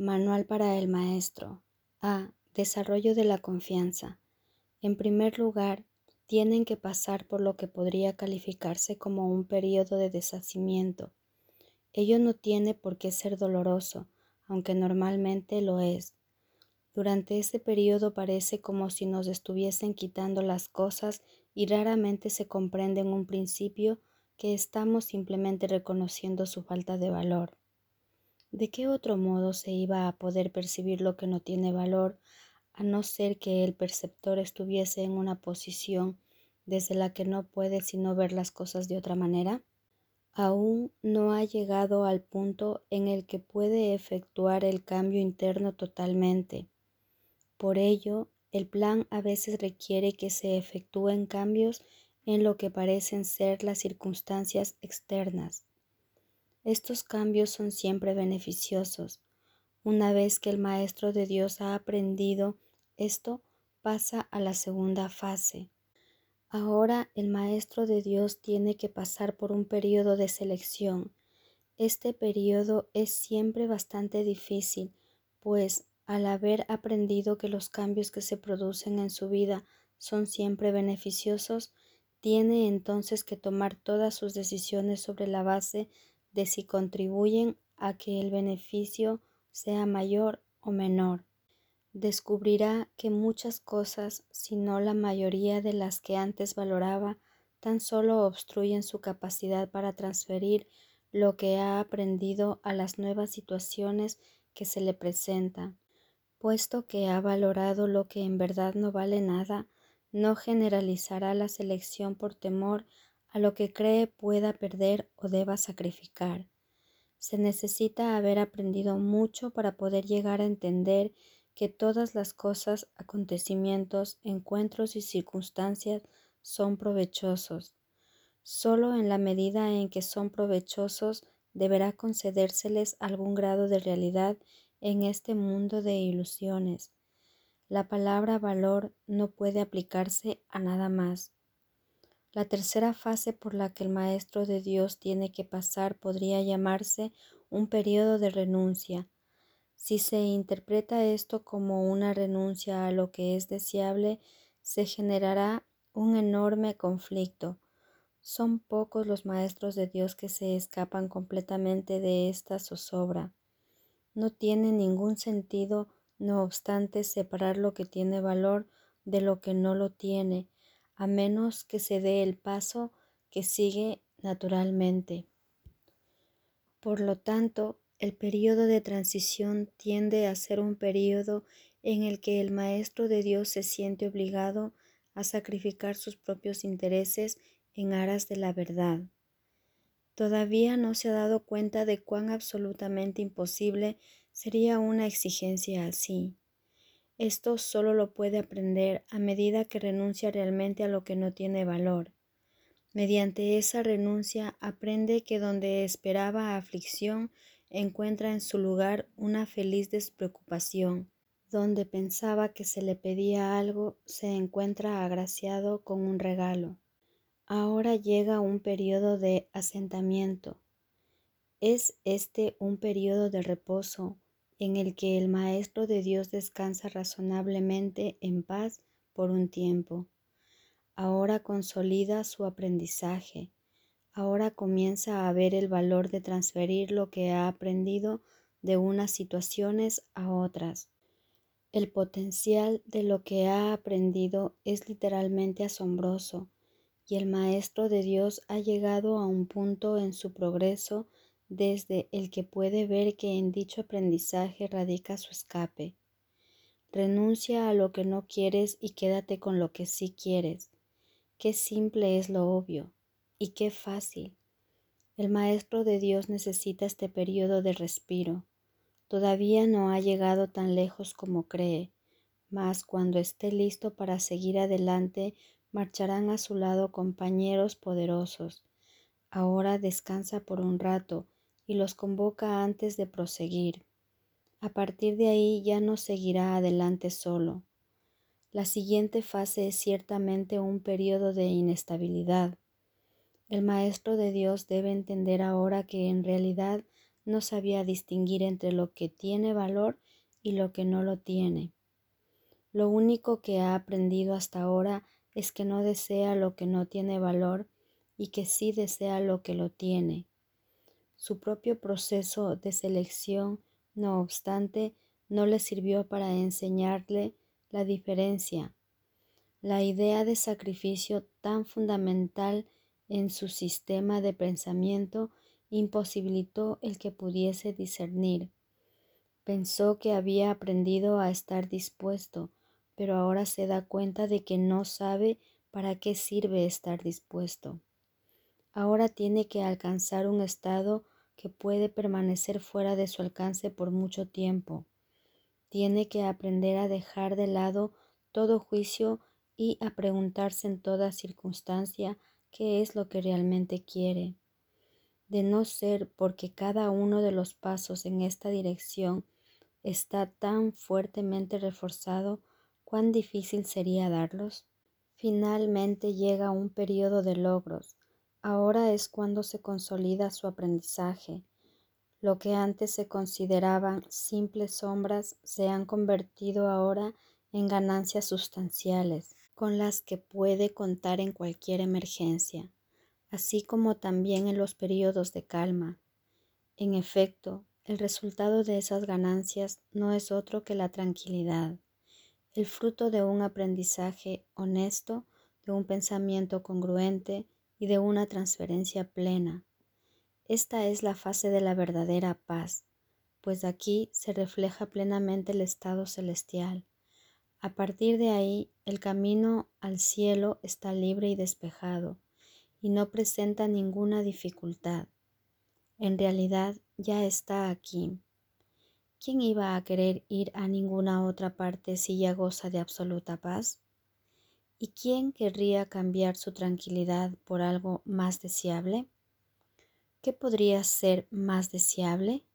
Manual para el maestro. A. Desarrollo de la confianza. En primer lugar, tienen que pasar por lo que podría calificarse como un periodo de deshacimiento. Ello no tiene por qué ser doloroso, aunque normalmente lo es. Durante ese periodo parece como si nos estuviesen quitando las cosas y raramente se comprende en un principio que estamos simplemente reconociendo su falta de valor. ¿De qué otro modo se iba a poder percibir lo que no tiene valor, a no ser que el perceptor estuviese en una posición desde la que no puede sino ver las cosas de otra manera? Aún no ha llegado al punto en el que puede efectuar el cambio interno totalmente. Por ello, el plan a veces requiere que se efectúen cambios en lo que parecen ser las circunstancias externas. Estos cambios son siempre beneficiosos. Una vez que el Maestro de Dios ha aprendido esto, pasa a la segunda fase. Ahora el Maestro de Dios tiene que pasar por un periodo de selección. Este periodo es siempre bastante difícil, pues al haber aprendido que los cambios que se producen en su vida son siempre beneficiosos, tiene entonces que tomar todas sus decisiones sobre la base de si contribuyen a que el beneficio sea mayor o menor. Descubrirá que muchas cosas, si no la mayoría de las que antes valoraba, tan solo obstruyen su capacidad para transferir lo que ha aprendido a las nuevas situaciones que se le presentan. Puesto que ha valorado lo que en verdad no vale nada, no generalizará la selección por temor a lo que cree pueda perder o deba sacrificar. Se necesita haber aprendido mucho para poder llegar a entender que todas las cosas, acontecimientos, encuentros y circunstancias son provechosos. Solo en la medida en que son provechosos deberá concedérseles algún grado de realidad en este mundo de ilusiones. La palabra valor no puede aplicarse a nada más. La tercera fase por la que el Maestro de Dios tiene que pasar podría llamarse un periodo de renuncia. Si se interpreta esto como una renuncia a lo que es deseable, se generará un enorme conflicto. Son pocos los maestros de Dios que se escapan completamente de esta zozobra. No tiene ningún sentido, no obstante, separar lo que tiene valor de lo que no lo tiene, a menos que se dé el paso que sigue naturalmente. Por lo tanto, el periodo de transición tiende a ser un periodo en el que el Maestro de Dios se siente obligado a sacrificar sus propios intereses en aras de la verdad. Todavía no se ha dado cuenta de cuán absolutamente imposible sería una exigencia así. Esto solo lo puede aprender a medida que renuncia realmente a lo que no tiene valor. Mediante esa renuncia aprende que donde esperaba aflicción encuentra en su lugar una feliz despreocupación. Donde pensaba que se le pedía algo, se encuentra agraciado con un regalo. Ahora llega un periodo de asentamiento. Es este un periodo de reposo, en el que el Maestro de Dios descansa razonablemente en paz por un tiempo. Ahora consolida su aprendizaje, ahora comienza a ver el valor de transferir lo que ha aprendido de unas situaciones a otras. El potencial de lo que ha aprendido es literalmente asombroso y el Maestro de Dios ha llegado a un punto en su progreso desde el que puede ver que en dicho aprendizaje radica su escape. Renuncia a lo que no quieres y quédate con lo que sí quieres. Qué simple es lo obvio y qué fácil. El Maestro de Dios necesita este periodo de respiro. Todavía no ha llegado tan lejos como cree, mas cuando esté listo para seguir adelante, marcharán a su lado compañeros poderosos. Ahora descansa por un rato y los convoca antes de proseguir. A partir de ahí ya no seguirá adelante solo. La siguiente fase es ciertamente un periodo de inestabilidad. El Maestro de Dios debe entender ahora que en realidad no sabía distinguir entre lo que tiene valor y lo que no lo tiene. Lo único que ha aprendido hasta ahora es que no desea lo que no tiene valor y que sí desea lo que lo tiene. Su propio proceso de selección, no obstante, no le sirvió para enseñarle la diferencia. La idea de sacrificio tan fundamental en su sistema de pensamiento imposibilitó el que pudiese discernir. Pensó que había aprendido a estar dispuesto, pero ahora se da cuenta de que no sabe para qué sirve estar dispuesto. Ahora tiene que alcanzar un estado que puede permanecer fuera de su alcance por mucho tiempo. Tiene que aprender a dejar de lado todo juicio y a preguntarse en toda circunstancia qué es lo que realmente quiere. De no ser porque cada uno de los pasos en esta dirección está tan fuertemente reforzado, cuán difícil sería darlos. Finalmente llega un periodo de logros, Ahora es cuando se consolida su aprendizaje. Lo que antes se consideraban simples sombras se han convertido ahora en ganancias sustanciales, con las que puede contar en cualquier emergencia, así como también en los periodos de calma. En efecto, el resultado de esas ganancias no es otro que la tranquilidad, el fruto de un aprendizaje honesto, de un pensamiento congruente, y de una transferencia plena. Esta es la fase de la verdadera paz, pues aquí se refleja plenamente el estado celestial. A partir de ahí, el camino al cielo está libre y despejado, y no presenta ninguna dificultad. En realidad ya está aquí. ¿Quién iba a querer ir a ninguna otra parte si ya goza de absoluta paz? ¿Y quién querría cambiar su tranquilidad por algo más deseable? ¿Qué podría ser más deseable?